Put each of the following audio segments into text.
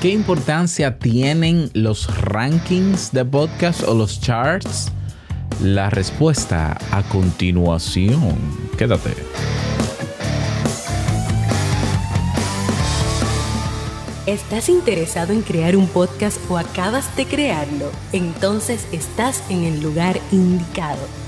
¿Qué importancia tienen los rankings de podcast o los charts? La respuesta a continuación. Quédate. ¿Estás interesado en crear un podcast o acabas de crearlo? Entonces estás en el lugar indicado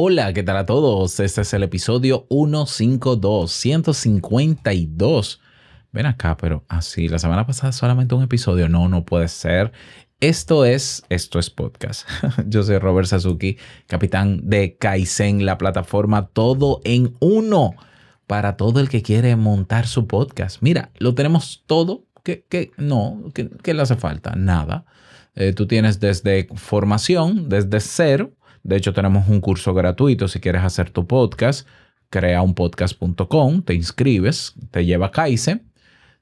Hola, ¿qué tal a todos? Este es el episodio 152, 152. Ven acá, pero así, la semana pasada solamente un episodio. No, no puede ser. Esto es, esto es podcast. Yo soy Robert Sasuki, capitán de Kaizen, la plataforma todo en uno para todo el que quiere montar su podcast. Mira, lo tenemos todo. que no, ¿qué le hace falta? Nada. Eh, tú tienes desde formación, desde cero, de hecho, tenemos un curso gratuito si quieres hacer tu podcast. Crea un podcast.com, te inscribes, te lleva a Kaizen.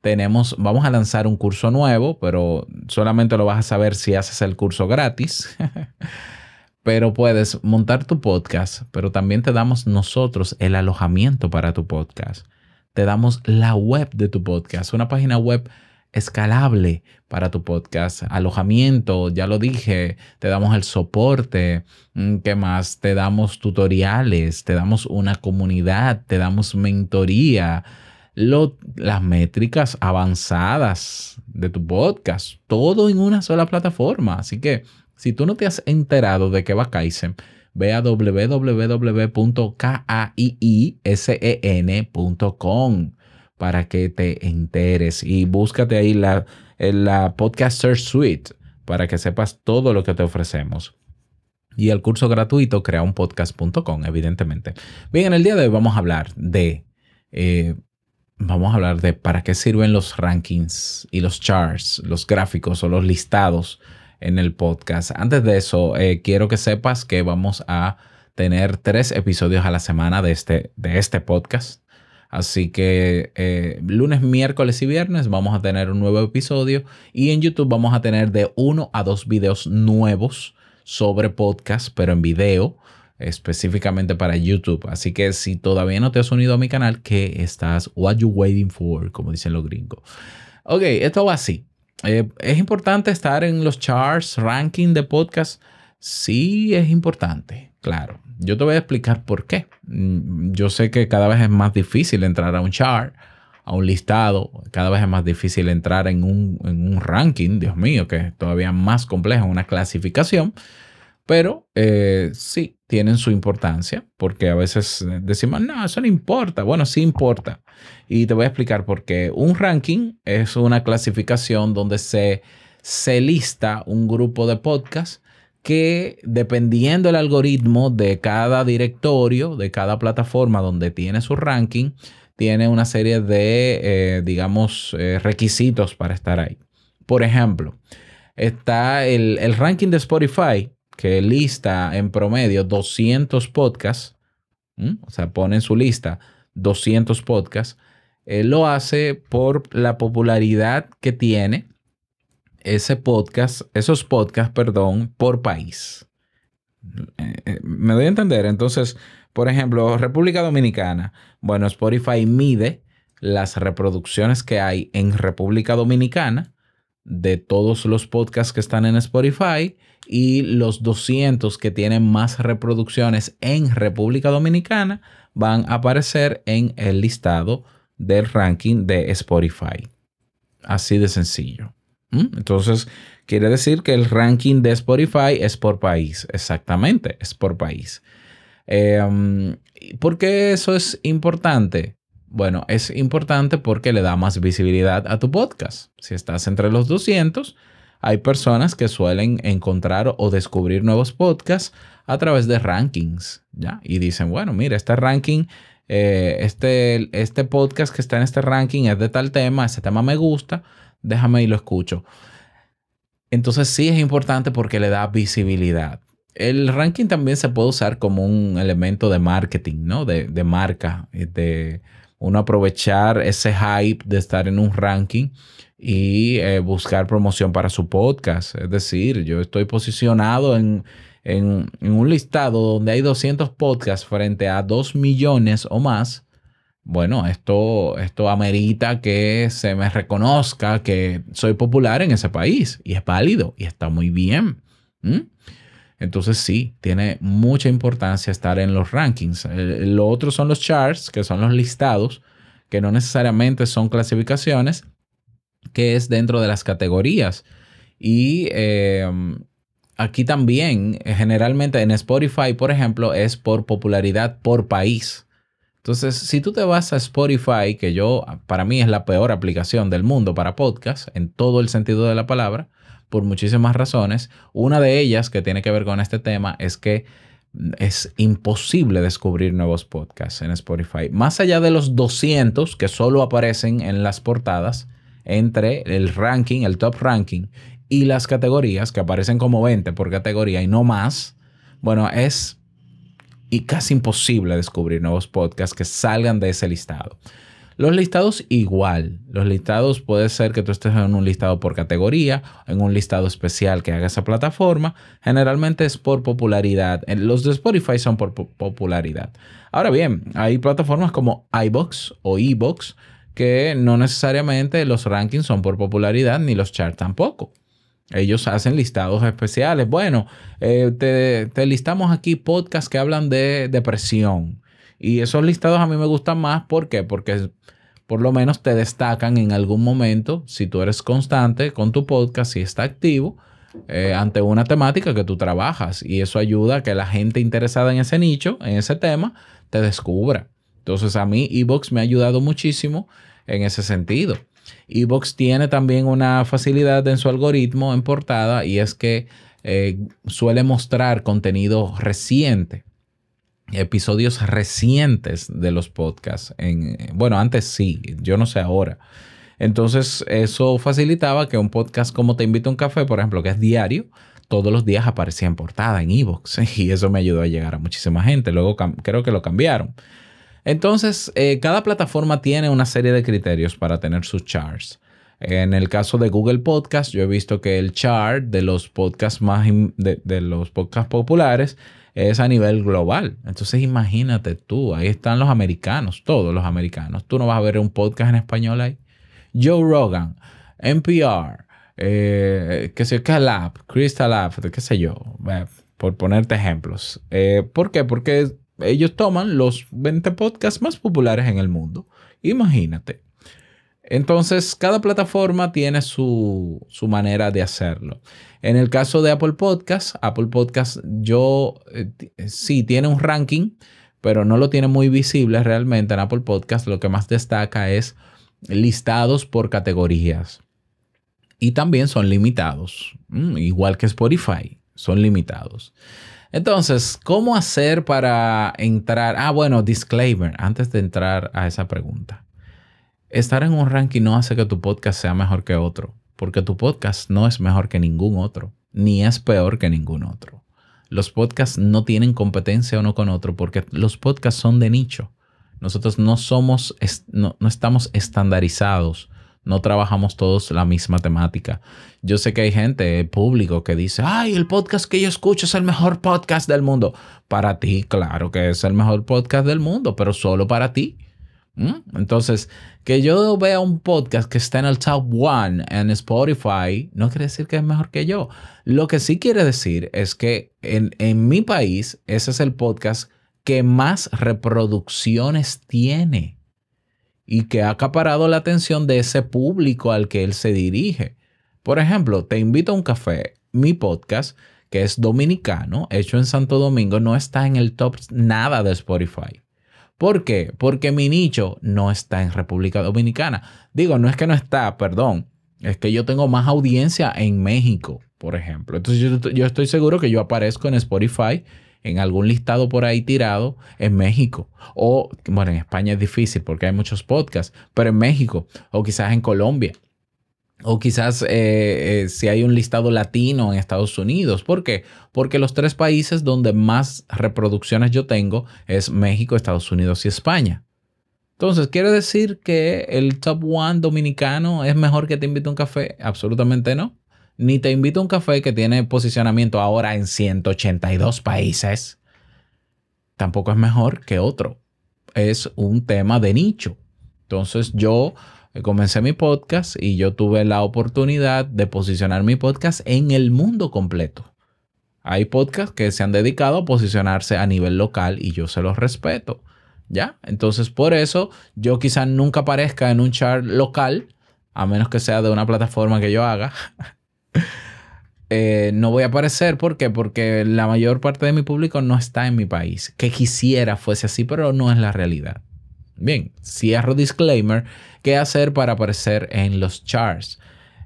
Tenemos, vamos a lanzar un curso nuevo, pero solamente lo vas a saber si haces el curso gratis. pero puedes montar tu podcast, pero también te damos nosotros el alojamiento para tu podcast. Te damos la web de tu podcast, una página web escalable para tu podcast. Alojamiento, ya lo dije, te damos el soporte. Mm, ¿Qué más? Te damos tutoriales, te damos una comunidad, te damos mentoría. las métricas avanzadas de tu podcast, todo en una sola plataforma. Así que si tú no te has enterado de qué va Kaizen, ve a www.kaisen.com para que te enteres y búscate ahí la, la Podcaster Suite para que sepas todo lo que te ofrecemos. Y el curso gratuito, creaunpodcast.com, evidentemente. Bien, en el día de hoy vamos a hablar de, eh, vamos a hablar de para qué sirven los rankings y los charts, los gráficos o los listados en el podcast. Antes de eso, eh, quiero que sepas que vamos a tener tres episodios a la semana de este, de este podcast. Así que eh, lunes, miércoles y viernes vamos a tener un nuevo episodio y en YouTube vamos a tener de uno a dos videos nuevos sobre podcast, pero en video específicamente para YouTube. Así que si todavía no te has unido a mi canal, ¿qué estás? What you waiting for? Como dicen los gringos. Ok, esto va así. Eh, ¿Es importante estar en los charts, ranking de podcast? Sí, es importante, claro. Yo te voy a explicar por qué. Mm, yo sé que cada vez es más difícil entrar a un chart, a un listado, cada vez es más difícil entrar en un, ranking, Dios mío, que es todavía más complejo, una clasificación, pero eh, sí tienen su importancia, porque a veces decimos, no, eso no importa. Bueno, sí importa. Y te voy a explicar por qué. Un ranking es una clasificación donde se, se lista un grupo de podcasts que dependiendo del algoritmo de cada directorio, de cada plataforma donde tiene su ranking, tiene una serie de, eh, digamos, eh, requisitos para estar ahí. Por ejemplo, está el, ranking de Spotify, que lista en promedio 200 podcasts, o sea, pone en su lista 200 podcasts, él lo hace por la popularidad que tiene ese podcast, esos podcasts, perdón, por país. Eh, eh, me doy a entender. Entonces, por ejemplo, República Dominicana. Bueno, Spotify mide las reproducciones que hay en República Dominicana de todos los podcasts que están en Spotify y los 200 que tienen más reproducciones en República Dominicana van a aparecer en el listado del ranking de Spotify. Así de sencillo. Entonces, quiere decir que el ranking de Spotify es por país. Exactamente, es por país. Em, ¿Por qué eso es importante? Bueno, es importante porque le da más visibilidad a tu podcast. Si estás entre los 200, hay personas que suelen encontrar o descubrir nuevos podcasts a través de rankings, ¿ya? Y dicen, bueno, mira, este ranking, eh, este, este podcast que está en este ranking es de tal tema, ese tema me gusta, déjame y lo escucho. Entonces sí es importante porque le da visibilidad. El ranking también se puede usar como un elemento de marketing, ¿no? De, de marca, eh, de uno aprovechar ese hype de estar en un ranking y eh, buscar promoción para su podcast. Es decir, yo estoy posicionado en, en, un listado donde hay 200 podcasts frente a 2 millones o más. Bueno, esto, esto amerita que se me reconozca que soy popular en ese país y es válido y está muy bien. Entonces sí, tiene mucha importancia estar en los rankings. lo otro son los charts, que son los listados, que no necesariamente son clasificaciones, que es dentro de las categorías. Y em, aquí también, generalmente en Spotify, por ejemplo, es por popularidad por país. Entonces, si tú te vas a Spotify, que yo, para mí es la peor aplicación del mundo para podcast, en todo el sentido de la palabra, por muchísimas razones, una de ellas que tiene que ver con este tema es que es imposible descubrir nuevos podcasts en Spotify. Más allá de los 200 que solo aparecen en las portadas, entre el ranking, el top ranking y las categorías, que aparecen como 20 por categoría y no más, bueno, es y casi imposible descubrir nuevos podcasts que salgan de ese listado. Los listados igual. Los listados puede ser que tú estés en un listado por categoría, en un listado especial que haga esa plataforma. Generalmente es por popularidad. Los de Spotify son por popularidad. Ahora bien, hay plataformas como iBox o eBox que no necesariamente los rankings son por popularidad ni los charts tampoco. Ellos hacen listados especiales. Bueno, eh, te, listamos aquí podcasts que hablan de depresión. Y esos listados a mí me gustan más. ¿Por qué? Porque por lo menos te destacan en algún momento, si tú eres constante con tu podcast, si está activo, eh, ante una temática que tú trabajas. Y eso ayuda a que la gente interesada en ese nicho, en ese tema, te descubra. Entonces a mí Evox me ha ayudado muchísimo en ese sentido. Evox tiene también una facilidad en su algoritmo en portada y es que eh, suele mostrar contenido reciente, episodios recientes de los podcasts. En, bueno, antes sí, yo no sé ahora. Entonces eso facilitaba que un podcast como Te invito a un café, por ejemplo, que es diario, todos los días aparecía en portada en Evox y eso me ayudó a llegar a muchísima gente. Luego creo que lo cambiaron. Entonces, eh, cada plataforma tiene una serie de criterios para tener sus charts. En el caso de Google Podcast, yo he visto que el chart de los podcasts más de, los podcasts populares es a nivel global. Entonces, imagínate tú, ahí están los americanos, todos los americanos. Tú no vas a ver un podcast en español ahí. Joe Rogan, NPR, eh, que sé, Calab, Crystal Lab, qué sé yo, por ponerte ejemplos. Eh, ¿Por qué? Porque ellos toman los 20 podcasts más populares en el mundo. Imagínate. Entonces, cada plataforma tiene su, manera de hacerlo. En el caso de Apple Podcasts, Apple Podcasts yo eh, sí tiene un ranking, pero no lo tiene muy visible realmente. En Apple Podcasts lo que más destaca es listados por categorías. Y también son limitados, mm, igual que Spotify, son limitados. Entonces, ¿cómo hacer para entrar? Ah, bueno, disclaimer, antes de entrar a esa pregunta. Estar en un ranking no hace que tu podcast sea mejor que otro, porque tu podcast no es mejor que ningún otro, ni es peor que ningún otro. Los podcasts no tienen competencia uno con otro porque los podcasts son de nicho. Nosotros no somos, no, no estamos estandarizados no trabajamos todos la misma temática. Yo sé que hay gente, público, que dice, ay, el podcast que yo escucho es el mejor podcast del mundo. Para ti, claro que es el mejor podcast del mundo, pero solo para ti. ¿Mm? Entonces, que yo vea un podcast que está en el top one en Spotify, no quiere decir que es mejor que yo. Lo que sí quiere decir es que en, en mi país, ese es el podcast que más reproducciones tiene y que ha acaparado la atención de ese público al que él se dirige. Por ejemplo, te invito a un café. Mi podcast, que es dominicano, hecho en Santo Domingo, no está en el top nada de Spotify. ¿Por qué? Porque mi nicho no está en República Dominicana. Digo, no es que no está, perdón. Es que yo tengo más audiencia en México, por ejemplo. Entonces yo, yo estoy seguro que yo aparezco en Spotify en algún listado por ahí tirado en México. O, bueno, en España es difícil porque hay muchos podcasts, pero en México o quizás en Colombia. O quizás eh, eh, si hay un listado latino en Estados Unidos. ¿Por qué? Porque los tres países donde más reproducciones yo tengo es México, Estados Unidos y España. Entonces, ¿quiere decir que el top one dominicano es mejor que te invite a un café? Absolutamente no. Ni te invito a un café que tiene posicionamiento ahora en 182 países. Tampoco es mejor que otro. Es un tema de nicho. Entonces, yo comencé mi podcast y yo tuve la oportunidad de posicionar mi podcast en el mundo completo. Hay podcasts que se han dedicado a posicionarse a nivel local y yo se los respeto. ¿Ya? Entonces, por eso yo quizás nunca aparezca en un chart local, a menos que sea de una plataforma que yo haga. Eh, no voy a aparecer. Porque la mayor parte de mi público no está en mi país. Que quisiera fuese así, pero no es la realidad. Bien, cierro disclaimer. ¿Qué hacer para aparecer en los charts?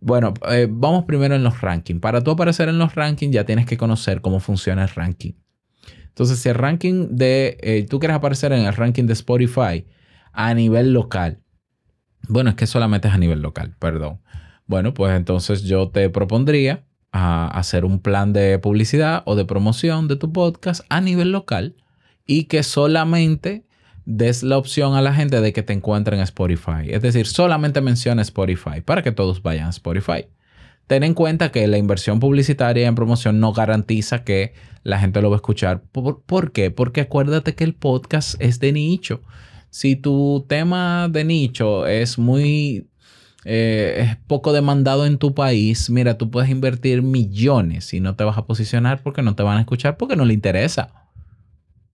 Bueno, eh, vamos primero en los rankings. Para tú aparecer en los rankings ya tienes que conocer cómo funciona el ranking. Entonces, si el ranking de, eh, tú quieres aparecer en el ranking de Spotify a nivel local, bueno, es que solamente es a nivel local, perdón. Bueno, pues entonces yo te propondría a ah, hacer un plan de publicidad o de promoción de tu podcast a nivel local y que solamente des la opción a la gente de que te encuentren en Spotify. Es decir, solamente menciona Spotify para que todos vayan a Spotify. Ten en cuenta que la inversión publicitaria en promoción no garantiza que la gente lo va a escuchar. ¿Por, qué? Porque acuérdate que el podcast es de nicho. Si tu tema de nicho es muy eh, es poco demandado en tu país, mira, tú puedes invertir millones y no te vas a posicionar porque no te van a escuchar porque no le interesa.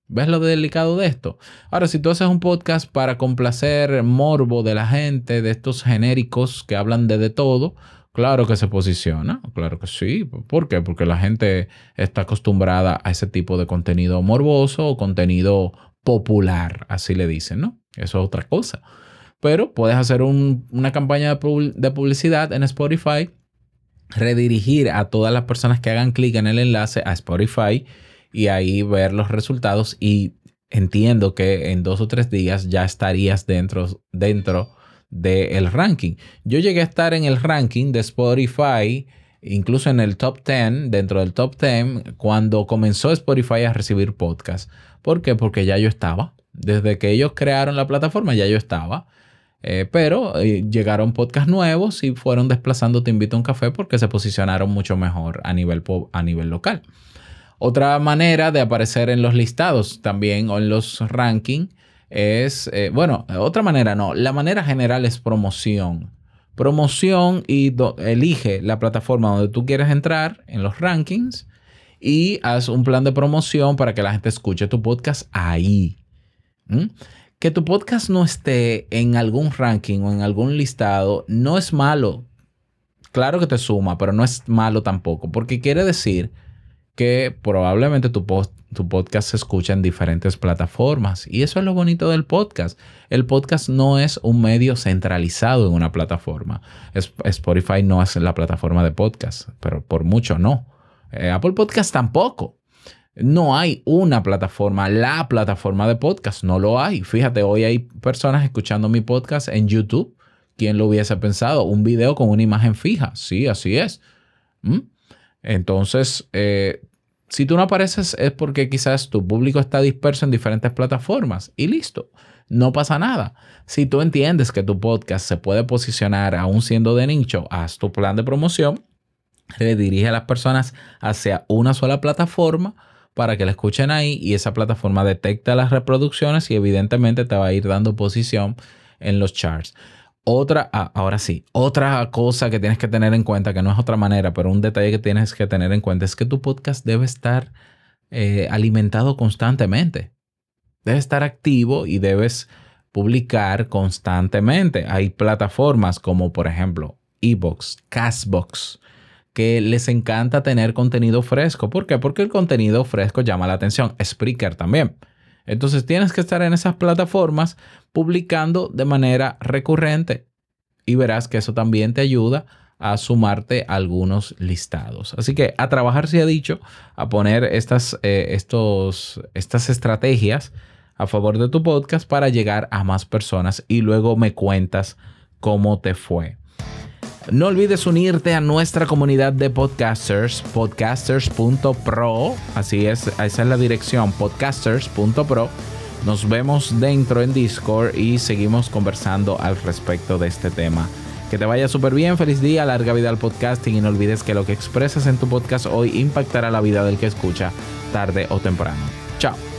¿Ves lo delicado de esto? Ahora, si tú haces un podcast para complacer morbo de la gente, de estos genéricos que hablan de de todo, claro que se posiciona, claro que sí. ¿Por qué? Porque la gente está acostumbrada a ese tipo de contenido morboso o contenido popular, así le dicen, ¿no? Eso es otra cosa. Pero puedes hacer una campaña de publicidad en Spotify, redirigir a todas las personas que hagan clic en el enlace a Spotify y ahí ver los resultados y entiendo que en dos o tres días ya estarías dentro, dentro del ranking. Yo llegué a estar en el ranking de Spotify, incluso en el top 10, dentro del top 10, cuando comenzó Spotify a recibir podcasts. ¿Por qué? Porque ya yo estaba. Desde que ellos crearon la plataforma ya yo estaba. Eh, pero eh, llegaron podcasts nuevos y fueron desplazando Te invito a un café porque se posicionaron mucho mejor a nivel, a nivel local. Otra manera de aparecer en los listados también o en los rankings es, eh, bueno, otra manera no, la manera general es promoción. Promoción y elige la plataforma donde tú quieres entrar en los rankings y haz un plan de promoción para que la gente escuche tu podcast ahí. Que tu podcast no esté en algún ranking o en algún listado no es malo. Claro que te suma, pero no es malo tampoco, porque quiere decir que probablemente tu, tu podcast se escucha en diferentes plataformas. Y eso es lo bonito del podcast. El podcast no es un medio centralizado en una plataforma. Spotify no es la plataforma de podcast, pero por mucho no. Eh, Apple Podcast tampoco. No hay una plataforma, la plataforma de podcast, no lo hay. Fíjate, hoy hay personas escuchando mi podcast en YouTube. ¿Quién lo hubiese pensado? Un video con una imagen fija. Sí, así es. ¿Mm? Entonces, eh, si tú no apareces es porque quizás tu público está disperso en diferentes plataformas y listo, no pasa nada. Si tú entiendes que tu podcast se puede posicionar aún siendo de nicho, haz tu plan de promoción, redirige a las personas hacia una sola plataforma para que la escuchen ahí y esa plataforma detecta las reproducciones y evidentemente te va a ir dando posición en los charts. Otra, ah, ahora sí, otra cosa que tienes que tener en cuenta, que no es otra manera, pero un detalle que tienes que tener en cuenta es que tu podcast debe estar eh, alimentado constantemente. Debe estar activo y debes publicar constantemente. Hay plataformas como por ejemplo Ebox, Castbox, que les encanta tener contenido fresco. ¿Por qué? Porque el contenido fresco llama la atención. Spreaker también. Entonces tienes que estar en esas plataformas publicando de manera recurrente y verás que eso también te ayuda a sumarte algunos listados. Así que a trabajar se ha dicho, a poner estas, eh, estos, estas estrategias a favor de tu podcast para llegar a más personas y luego me cuentas cómo te fue. No olvides unirte a nuestra comunidad de podcasters, podcasters.pro. Así es, esa es la dirección, podcasters.pro. Nos vemos dentro en Discord y seguimos conversando al respecto de este tema. Que te vaya súper bien, feliz día, larga vida al podcasting y no olvides que lo que expresas en tu podcast hoy impactará la vida del que escucha tarde o temprano. Chao.